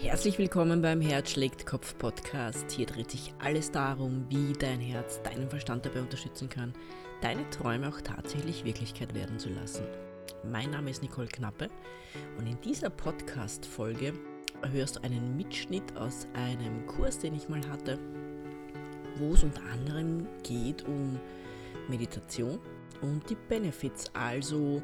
Herzlich willkommen beim Herz schlägt Kopf Podcast. Hier dreht sich alles darum, wie dein Herz deinen Verstand dabei unterstützen kann, deine Träume auch tatsächlich Wirklichkeit werden zu lassen. Mein Name ist Nicole Knappe und in dieser Podcast-Folge hörst du einen Mitschnitt aus einem Kurs, den ich mal hatte, wo es unter anderem geht um Meditation und die Benefits, also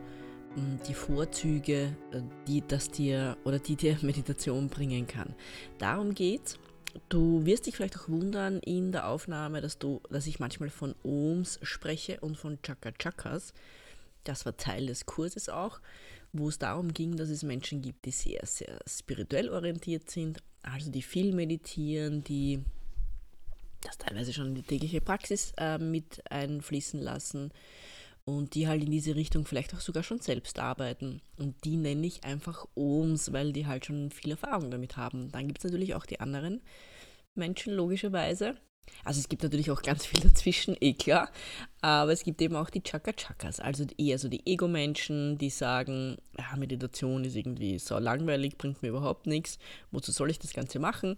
die Vorzüge, äh, die das dir oder die dir Meditation bringen kann. Darum geht's. Du wirst dich vielleicht auch wundern in der Aufnahme, dass du, dass ich manchmal von Ohms spreche und von Chaka Chakas. Das war Teil des Kurses auch, wo es darum ging, dass es Menschen gibt, die sehr, sehr spirituell orientiert sind, also die viel meditieren, die das teilweise schon in die tägliche Praxis äh, mit einfließen lassen und die halt in diese Richtung vielleicht auch sogar schon selbst arbeiten. Und die nenne ich einfach Ohms, weil die halt schon viel Erfahrung damit haben. Dann gibt es natürlich auch die anderen Menschen, logischerweise. Also es gibt natürlich auch ganz viel dazwischen, eh klar. Aber es gibt eben auch die Chaka-Chakas, also eher so die Ego-Menschen, die sagen, ja, Meditation ist irgendwie so langweilig, bringt mir überhaupt nichts, wozu soll ich das Ganze machen?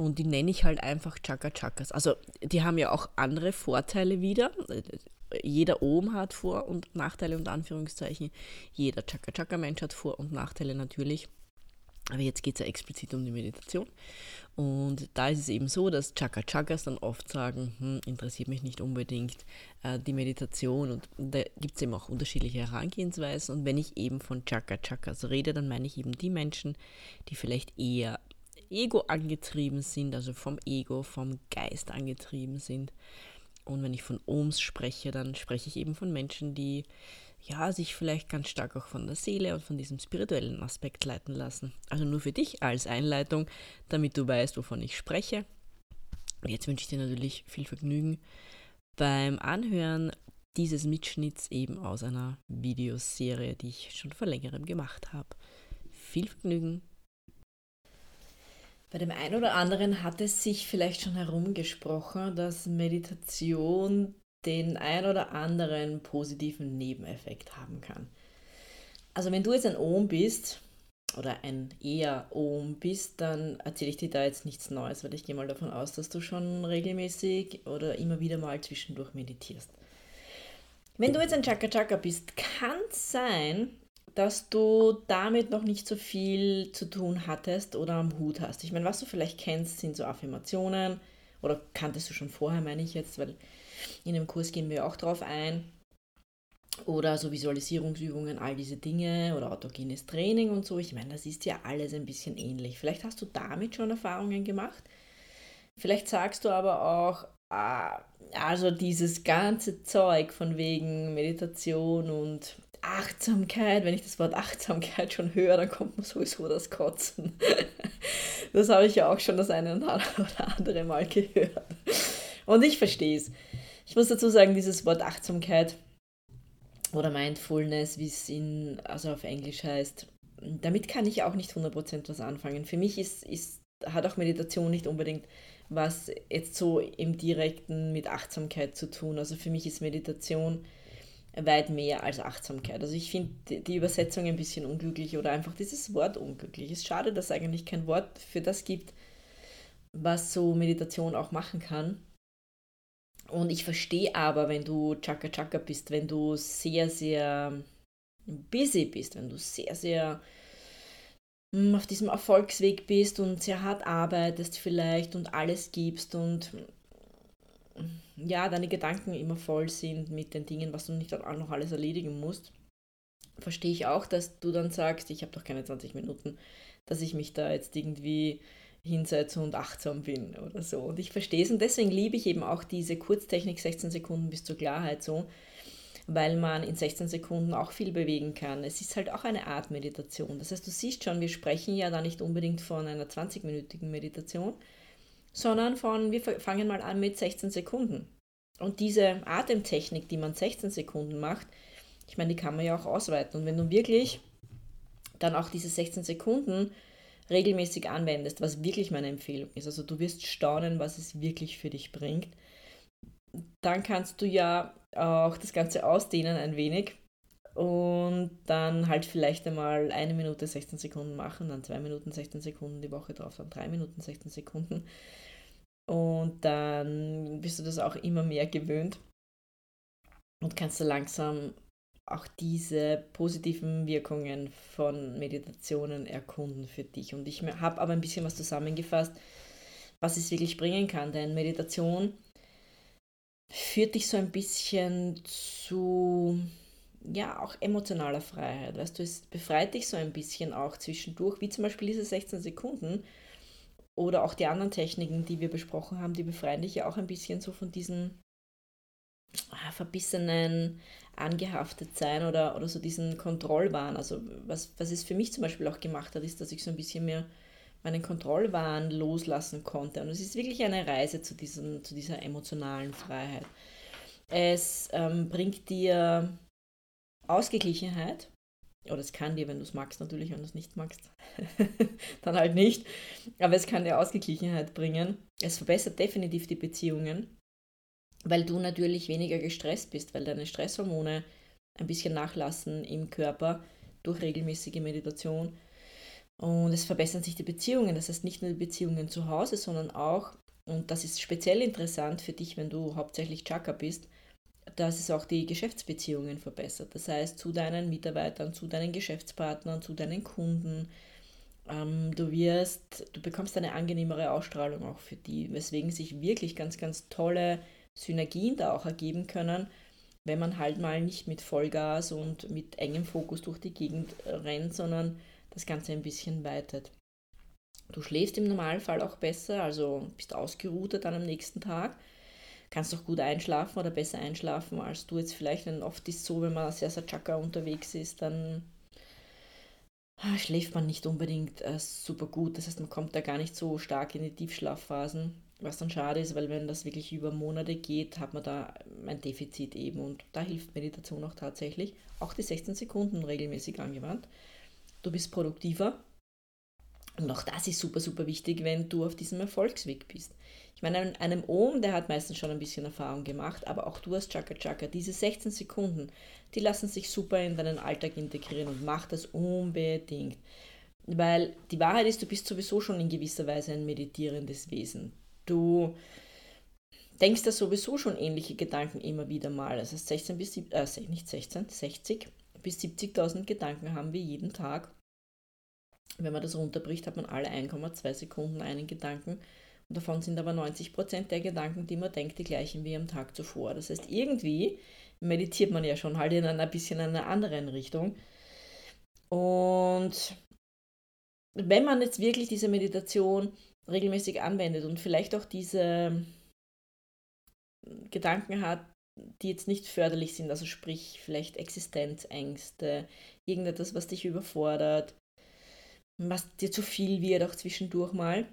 Und die nenne ich halt einfach Chaka-Chakas. Also die haben ja auch andere Vorteile wieder jeder Ohm hat Vor- und Nachteile und Anführungszeichen. Jeder Chaka-Chaka-Mensch hat Vor- und Nachteile natürlich. Aber jetzt geht es ja explizit um die Meditation. Und da ist es eben so, dass Chaka-Chakas dann oft sagen, hm, interessiert mich nicht unbedingt äh, die Meditation. Und da gibt es eben auch unterschiedliche Herangehensweisen. Und wenn ich eben von Chaka-Chakas rede, dann meine ich eben die Menschen, die vielleicht eher Ego angetrieben sind, also vom Ego, vom Geist angetrieben sind und wenn ich von Ohms spreche, dann spreche ich eben von Menschen, die ja, sich vielleicht ganz stark auch von der Seele und von diesem spirituellen Aspekt leiten lassen. Also nur für dich als Einleitung, damit du weißt, wovon ich spreche. Jetzt wünsche ich dir natürlich viel Vergnügen beim Anhören dieses Mitschnitts eben aus einer Videoserie, die ich schon vor längerem gemacht habe. Viel Vergnügen bei dem einen oder anderen hat es sich vielleicht schon herumgesprochen, dass Meditation den ein oder anderen positiven Nebeneffekt haben kann. Also wenn du jetzt ein Ohm bist oder ein eher Ohm bist, dann erzähle ich dir da jetzt nichts Neues, weil ich gehe mal davon aus, dass du schon regelmäßig oder immer wieder mal zwischendurch meditierst. Wenn du jetzt ein Chaka Chaka bist, kann es sein, dass du damit noch nicht so viel zu tun hattest oder am Hut hast. Ich meine, was du vielleicht kennst, sind so Affirmationen oder kanntest du schon vorher, meine ich jetzt, weil in dem Kurs gehen wir auch drauf ein. Oder so Visualisierungsübungen, all diese Dinge oder autogenes Training und so. Ich meine, das ist ja alles ein bisschen ähnlich. Vielleicht hast du damit schon Erfahrungen gemacht. Vielleicht sagst du aber auch, ah, also dieses ganze Zeug von wegen Meditation und Achtsamkeit, wenn ich das Wort Achtsamkeit schon höre, dann kommt mir sowieso das Kotzen. Das habe ich ja auch schon das eine oder andere Mal gehört. Und ich verstehe es. Ich muss dazu sagen, dieses Wort Achtsamkeit oder Mindfulness, wie es in, also auf Englisch heißt, damit kann ich auch nicht 100% was anfangen. Für mich ist, ist, hat auch Meditation nicht unbedingt was jetzt so im direkten mit Achtsamkeit zu tun. Also für mich ist Meditation weit mehr als Achtsamkeit. Also ich finde die Übersetzung ein bisschen unglücklich oder einfach dieses Wort unglücklich. Es ist schade, dass es eigentlich kein Wort für das gibt, was so Meditation auch machen kann. Und ich verstehe aber, wenn du Chaka Chaka bist, wenn du sehr, sehr busy bist, wenn du sehr, sehr hm, auf diesem Erfolgsweg bist und sehr hart arbeitest vielleicht und alles gibst und ja, deine Gedanken immer voll sind mit den Dingen, was du nicht auch noch alles erledigen musst, verstehe ich auch, dass du dann sagst, ich habe doch keine 20 Minuten, dass ich mich da jetzt irgendwie hinsetze und achtsam bin oder so. Und ich verstehe es und deswegen liebe ich eben auch diese Kurztechnik 16 Sekunden bis zur Klarheit so, weil man in 16 Sekunden auch viel bewegen kann. Es ist halt auch eine Art Meditation. Das heißt, du siehst schon, wir sprechen ja da nicht unbedingt von einer 20-minütigen Meditation, sondern von, wir fangen mal an mit 16 Sekunden. Und diese Atemtechnik, die man 16 Sekunden macht, ich meine, die kann man ja auch ausweiten. Und wenn du wirklich dann auch diese 16 Sekunden regelmäßig anwendest, was wirklich meine Empfehlung ist, also du wirst staunen, was es wirklich für dich bringt, dann kannst du ja auch das Ganze ausdehnen ein wenig und dann halt vielleicht einmal eine Minute 16 Sekunden machen, dann zwei Minuten 16 Sekunden die Woche drauf, dann drei Minuten 16 Sekunden. Und dann bist du das auch immer mehr gewöhnt und kannst du langsam auch diese positiven Wirkungen von Meditationen erkunden für dich. Und ich habe aber ein bisschen was zusammengefasst, was es wirklich bringen kann. Denn Meditation führt dich so ein bisschen zu, ja, auch emotionaler Freiheit. Weißt du, es befreit dich so ein bisschen auch zwischendurch, wie zum Beispiel diese 16 Sekunden oder auch die anderen Techniken, die wir besprochen haben, die befreien dich ja auch ein bisschen so von diesen ah, verbissenen, angehaftet sein oder, oder so diesen Kontrollwahn. Also was, was es für mich zum Beispiel auch gemacht hat, ist, dass ich so ein bisschen mehr meinen Kontrollwahn loslassen konnte. Und es ist wirklich eine Reise zu, diesem, zu dieser emotionalen Freiheit. Es ähm, bringt dir Ausgeglichenheit, oder es kann dir, wenn du es magst, natürlich, wenn du es nicht magst, dann halt nicht. Aber es kann dir Ausgeglichenheit bringen. Es verbessert definitiv die Beziehungen, weil du natürlich weniger gestresst bist, weil deine Stresshormone ein bisschen nachlassen im Körper durch regelmäßige Meditation. Und es verbessern sich die Beziehungen. Das heißt nicht nur die Beziehungen zu Hause, sondern auch, und das ist speziell interessant für dich, wenn du hauptsächlich Chakra bist, dass es auch die Geschäftsbeziehungen verbessert. Das heißt, zu deinen Mitarbeitern, zu deinen Geschäftspartnern, zu deinen Kunden. Ähm, du wirst, du bekommst eine angenehmere Ausstrahlung auch für die, weswegen sich wirklich ganz, ganz tolle Synergien da auch ergeben können, wenn man halt mal nicht mit Vollgas und mit engem Fokus durch die Gegend rennt, sondern das Ganze ein bisschen weitet. Du schläfst im Normalfall auch besser, also bist ausgeruhter dann am nächsten Tag. Kannst auch gut einschlafen oder besser einschlafen als du jetzt vielleicht. Denn oft ist es so, wenn man sehr, sehr chakra unterwegs ist, dann ah, schläft man nicht unbedingt äh, super gut. Das heißt, man kommt da gar nicht so stark in die Tiefschlafphasen. Was dann schade ist, weil wenn das wirklich über Monate geht, hat man da ein Defizit eben. Und da hilft Meditation auch tatsächlich. Auch die 16 Sekunden regelmäßig angewandt du bist produktiver. Und auch das ist super, super wichtig, wenn du auf diesem Erfolgsweg bist. Ich meine, einem Ohm, der hat meistens schon ein bisschen Erfahrung gemacht, aber auch du hast Chaka Chaka. Diese 16 Sekunden, die lassen sich super in deinen Alltag integrieren und mach das unbedingt. Weil die Wahrheit ist, du bist sowieso schon in gewisser Weise ein meditierendes Wesen. Du denkst da sowieso schon ähnliche Gedanken immer wieder mal. Das heißt 16 bis, äh, nicht 16, 60 bis 70.000 Gedanken haben wir jeden Tag. Wenn man das runterbricht, hat man alle 1,2 Sekunden einen Gedanken. Und davon sind aber 90% der Gedanken, die man denkt, die gleichen wie am Tag zuvor. Das heißt, irgendwie meditiert man ja schon halt in einer bisschen einer anderen Richtung. Und wenn man jetzt wirklich diese Meditation regelmäßig anwendet und vielleicht auch diese Gedanken hat, die jetzt nicht förderlich sind, also sprich vielleicht Existenzängste, irgendetwas, was dich überfordert, was dir zu viel wird, auch zwischendurch mal,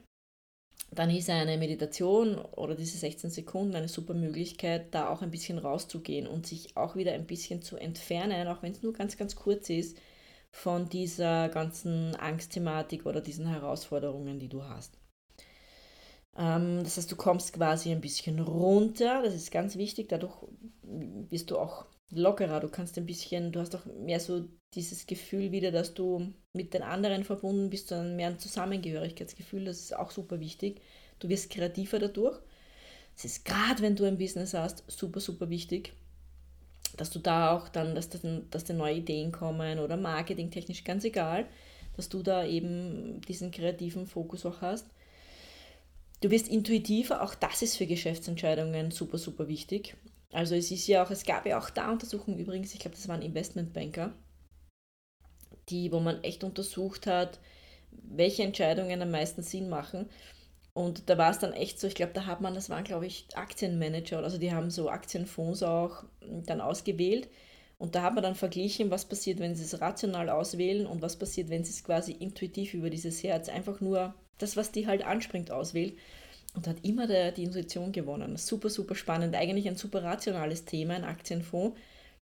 dann ist eine Meditation oder diese 16 Sekunden eine super Möglichkeit, da auch ein bisschen rauszugehen und sich auch wieder ein bisschen zu entfernen, auch wenn es nur ganz, ganz kurz ist, von dieser ganzen Angstthematik oder diesen Herausforderungen, die du hast. Ähm, das heißt, du kommst quasi ein bisschen runter, das ist ganz wichtig, dadurch wirst du auch lockerer, du kannst ein bisschen, du hast auch mehr so dieses Gefühl wieder, dass du mit den anderen verbunden bist, sondern mehr ein Zusammengehörigkeitsgefühl, das ist auch super wichtig. Du wirst kreativer dadurch. Es ist gerade, wenn du ein Business hast, super, super wichtig, dass du da auch dann, dass, das, dass da neue Ideen kommen oder marketingtechnisch, ganz egal, dass du da eben diesen kreativen Fokus auch hast. Du wirst intuitiver, auch das ist für Geschäftsentscheidungen super, super wichtig. Also es ist ja auch, es gab ja auch da Untersuchungen übrigens, ich glaube, das waren Investmentbanker, die, wo man echt untersucht hat, welche Entscheidungen am meisten Sinn machen. Und da war es dann echt so, ich glaube, da hat man, das waren, glaube ich, Aktienmanager, also die haben so Aktienfonds auch dann ausgewählt. Und da hat man dann verglichen, was passiert, wenn sie es rational auswählen und was passiert, wenn sie es quasi intuitiv über dieses Herz einfach nur das, was die halt anspringt, auswählt. Und hat immer der, die Intuition gewonnen. Super, super spannend. Eigentlich ein super rationales Thema, ein Aktienfonds.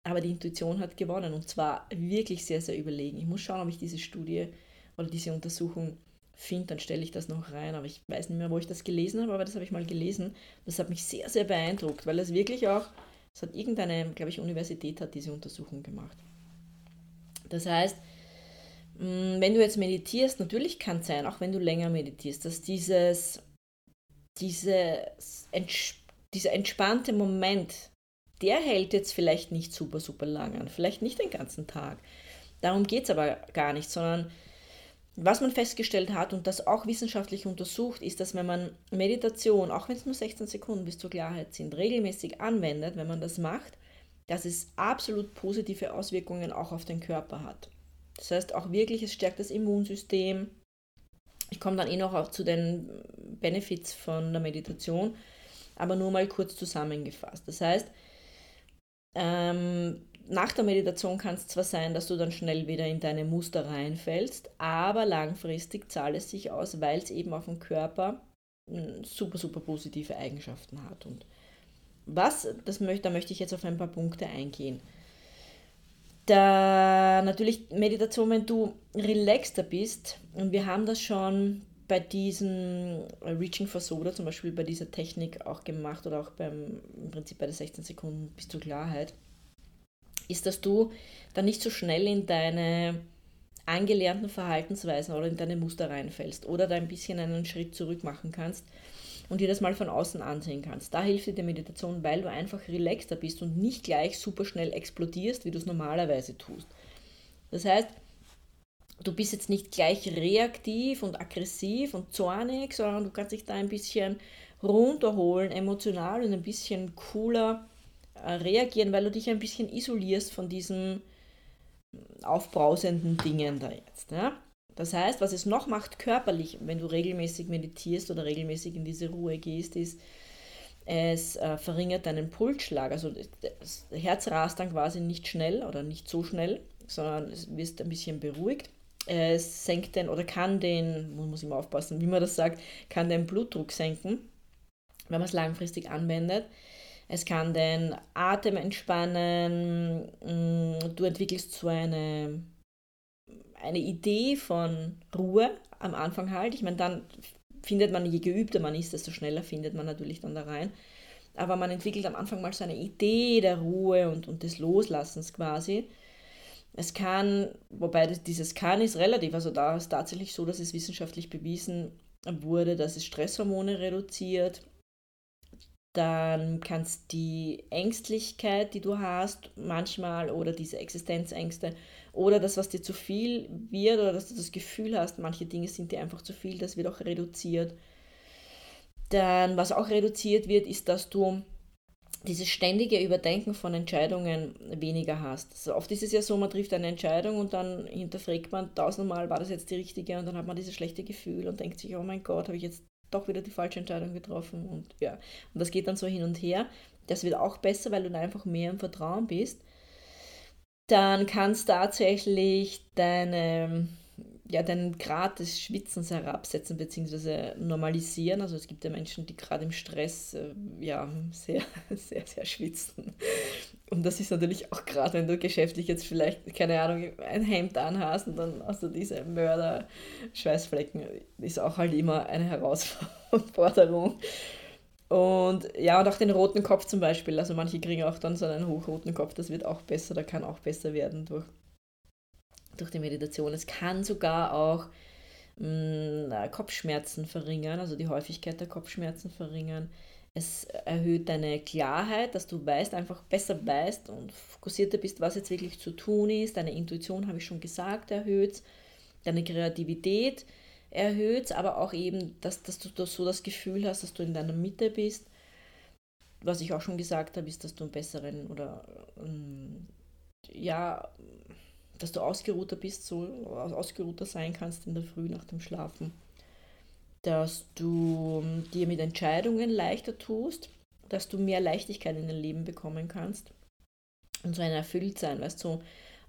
Aber die Intuition hat gewonnen und zwar wirklich sehr, sehr überlegen. Ich muss schauen, ob ich diese Studie oder diese Untersuchung finde, dann stelle ich das noch rein. Aber ich weiß nicht mehr, wo ich das gelesen habe, aber das habe ich mal gelesen. Das hat mich sehr, sehr beeindruckt, weil es wirklich auch, es hat irgendeine, glaube ich, Universität hat diese Untersuchung gemacht. Das heißt, mm, wenn du jetzt meditierst, natürlich kann es sein, auch wenn du länger meditierst, dass dieses, dieses, dieser entspannte Moment, der hält jetzt vielleicht nicht super, super lang an, vielleicht nicht den ganzen Tag. Darum geht es aber gar nicht, sondern was man festgestellt hat und das auch wissenschaftlich untersucht, ist, dass wenn man Meditation, auch wenn es nur 16 Sekunden bis zur Klarheit sind, regelmäßig anwendet, wenn man das macht, dass es absolut positive Auswirkungen auch auf den Körper hat. Das heißt auch wirklich, es stärkt das Immunsystem. Ich komme dann eh noch zu den Benefits von der Meditation, aber nur mal kurz zusammengefasst. Das heißt, ähm, nach der Meditation kann es zwar sein, dass du dann schnell wieder in deine Muster reinfällst, aber langfristig zahlt es sich aus, weil es eben auf dem Körper hm, super, super positive Eigenschaften hat. Und was, das möchte, da möchte ich jetzt auf ein paar Punkte eingehen. Da natürlich Meditation, wenn du relaxter bist, und wir haben das schon bei diesem Reaching for Soda, zum Beispiel bei dieser Technik auch gemacht oder auch beim im Prinzip bei der 16 Sekunden bis zur Klarheit. Ist, dass du dann nicht so schnell in deine angelernten Verhaltensweisen oder in deine Muster reinfällst oder da ein bisschen einen Schritt zurück machen kannst und dir das mal von außen ansehen kannst. Da hilft dir die Meditation, weil du einfach relaxter bist und nicht gleich super schnell explodierst, wie du es normalerweise tust. Das heißt, du bist jetzt nicht gleich reaktiv und aggressiv und zornig, sondern du kannst dich da ein bisschen runterholen, emotional und ein bisschen cooler äh, reagieren, weil du dich ein bisschen isolierst von diesen aufbrausenden Dingen da jetzt. Ja? Das heißt, was es noch macht körperlich, wenn du regelmäßig meditierst oder regelmäßig in diese Ruhe gehst, ist, es äh, verringert deinen Pulsschlag. Also das Herz rast dann quasi nicht schnell oder nicht so schnell, sondern es wirst ein bisschen beruhigt. Es senkt den oder kann den, man muss immer aufpassen, wie man das sagt, kann den Blutdruck senken, wenn man es langfristig anwendet. Es kann den Atem entspannen. Mm, du entwickelst so eine, eine Idee von Ruhe am Anfang halt. Ich meine, dann findet man, je geübter man ist, desto schneller findet man natürlich dann da rein. Aber man entwickelt am Anfang mal so eine Idee der Ruhe und, und des Loslassens quasi. Es kann, wobei das, dieses kann ist relativ, also da ist tatsächlich so, dass es wissenschaftlich bewiesen wurde, dass es Stresshormone reduziert, dann kannst die Ängstlichkeit, die du hast, manchmal oder diese Existenzängste oder das, was dir zu viel wird oder dass du das Gefühl hast, manche Dinge sind dir einfach zu viel, das wird auch reduziert. Dann, was auch reduziert wird, ist, dass du dieses ständige Überdenken von Entscheidungen weniger hast. Also oft ist es ja so, man trifft eine Entscheidung und dann hinterfragt man tausendmal, war das jetzt die richtige und dann hat man dieses schlechte Gefühl und denkt sich, oh mein Gott, habe ich jetzt doch wieder die falsche Entscheidung getroffen und ja. Und das geht dann so hin und her. Das wird auch besser, weil du dann einfach mehr im Vertrauen bist. Dann kannst du tatsächlich deine, ja, deinen Grad des Schwitzens herabsetzen bzw. normalisieren. Also es gibt ja Menschen, die gerade im Stress äh, ja, sehr, sehr, sehr schwitzen. Und das ist natürlich auch gerade, wenn du geschäftlich jetzt vielleicht, keine Ahnung, ein Hemd anhast und dann hast du diese Mörder-Schweißflecken, ist auch halt immer eine Herausforderung. Und ja, und auch den roten Kopf zum Beispiel. Also manche kriegen auch dann so einen hochroten Kopf, das wird auch besser, da kann auch besser werden durch, durch die Meditation. Es kann sogar auch mh, mm, Kopfschmerzen verringern, also die Häufigkeit der Kopfschmerzen verringern es erhöht deine Klarheit, dass du weißt, einfach besser weißt und fokussierter bist, was jetzt wirklich zu tun ist. Deine Intuition, habe ich schon gesagt, erhöht Deine Kreativität erhöht aber auch eben, dass, dass du so das Gefühl hast, dass du in deiner Mitte bist. Was ich auch schon gesagt habe, ist, dass du einen besseren oder ähm, ja, dass du ausgeruhter bist, so ausgeruhter sein kannst in der Früh nach dem Schlafen dass du ähm, dir mit Entscheidungen leichter tust, dass du mehr Leichtigkeit in dein Leben bekommen kannst und so ein Erfülltsein, weißt du,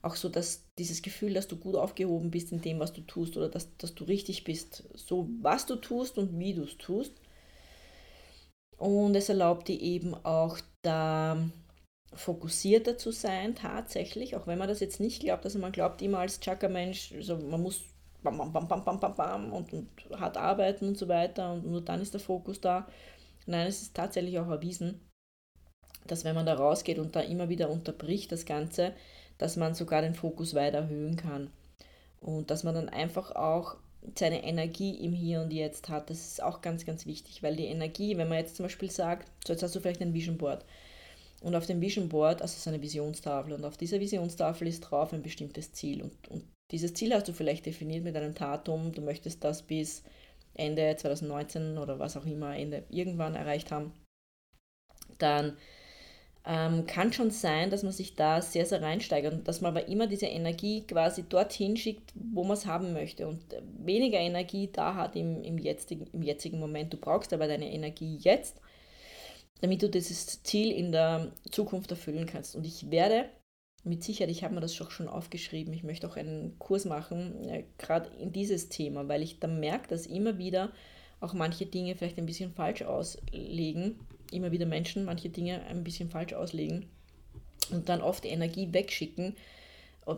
auch so, dass dieses Gefühl, dass du gut aufgehoben bist in dem, was du tust oder dass, dass du richtig bist, so was du tust und wie du es tust. Und es erlaubt dir eben auch da fokussierter zu sein, tatsächlich, auch wenn man das jetzt nicht glaubt, also man glaubt immer als Chakra-Mensch, also man muss bam, bam, bam, bam, bam, bam, bam und, und hart arbeiten und so weiter und nur dann ist der Fokus da. Nein, es ist tatsächlich auch erwiesen, dass wenn man da rausgeht und da immer wieder unterbricht das Ganze, dass man sogar den Fokus weiter erhöhen kann. Und dass man dann einfach auch seine Energie im Hier und Jetzt hat. Das ist auch ganz, ganz wichtig, weil die Energie, wenn man jetzt zum Beispiel sagt, so jetzt hast du vielleicht ein Vision Board und auf dem Vision Board, also so eine Visionstafel und auf dieser Visionstafel ist drauf ein bestimmtes Ziel und, und dieses Ziel hast du vielleicht definiert mit einem Datum, du möchtest das bis Ende 2019 oder was auch immer, Ende irgendwann erreicht haben, dann ähm, kann schon sein, dass man sich da sehr, sehr reinsteigert und dass man aber immer diese Energie quasi dorthin schickt, wo man es haben möchte und weniger Energie da hat im, im, jetzigen, im jetzigen Moment. Du brauchst aber deine Energie jetzt, damit du dieses Ziel in der Zukunft erfüllen kannst. Und ich werde mit Sicherheit, ich habe mir das schon aufgeschrieben, ich möchte auch einen Kurs machen, äh, gerade in dieses Thema, weil ich dann merke, dass immer wieder auch manche Dinge vielleicht ein bisschen falsch auslegen immer wieder Menschen manche Dinge ein bisschen falsch auslegen und dann oft Energie wegschicken,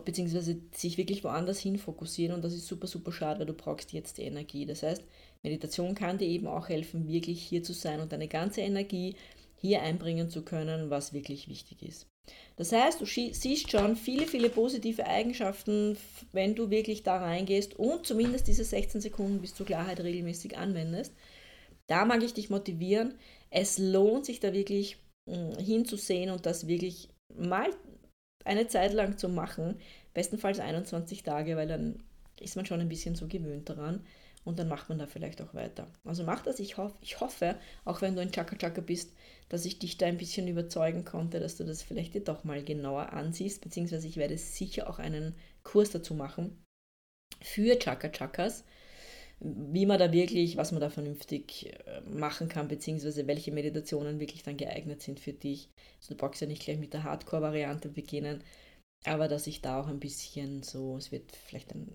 beziehungsweise sich wirklich woanders hin fokussieren und das ist super, super schade, weil du brauchst jetzt die Energie. Das heißt, Meditation kann dir eben auch helfen, wirklich hier zu sein und deine ganze Energie hier einbringen zu können, was wirklich wichtig ist. Das heißt, du siehst schon viele, viele positive Eigenschaften, wenn du wirklich da reingehst und zumindest diese 16 Sekunden bis zur Klarheit regelmäßig anwendest. Da mag ich dich motivieren. Es lohnt sich da wirklich hm, hinzusehen und das wirklich mal eine Zeit lang zu machen. Bestenfalls 21 Tage, weil dann ist man schon ein bisschen so gewöhnt daran und dann macht man da vielleicht auch weiter. Also mach das. Ich, hoff, ich hoffe, auch wenn du ein Chaka Chaka bist, dass ich dich da ein bisschen überzeugen konnte, dass du das vielleicht dir doch mal genauer ansiehst, beziehungsweise ich werde sicher auch einen Kurs dazu machen für Chaka Chakas wie man da wirklich, was man da vernünftig äh, machen kann, beziehungsweise welche Meditationen wirklich dann geeignet sind für dich. Also du brauchst ja nicht gleich mit der Hardcore-Variante beginnen, aber dass ich da auch ein bisschen so, es wird vielleicht ein,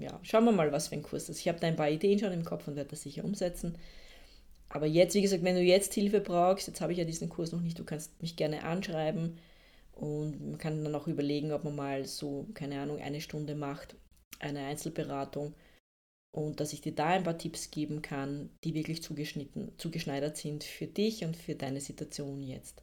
ja, schauen wir mal, was für ein Kurs ist. Ich habe da ein paar Ideen schon im Kopf und werde das sicher umsetzen. Aber jetzt, wie gesagt, wenn du jetzt Hilfe brauchst, jetzt habe ich ja diesen Kurs noch nicht, du kannst mich gerne anschreiben und man kann dann auch überlegen, ob man mal so, keine Ahnung, eine Stunde macht, eine Einzelberatung und dass ich dir da ein paar Tipps geben kann, die wirklich zugeschnitten, zugeschneidert sind für dich und für deine Situation jetzt.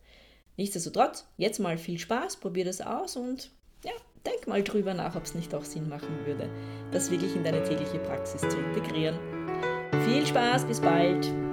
Nichtsdestotrotz, jetzt mal viel Spaß, probier das aus und ja, denk mal drüber nach, ob es nicht auch Sinn machen würde, das wirklich in deine tägliche Praxis zu integrieren. Viel Spaß, bis bald!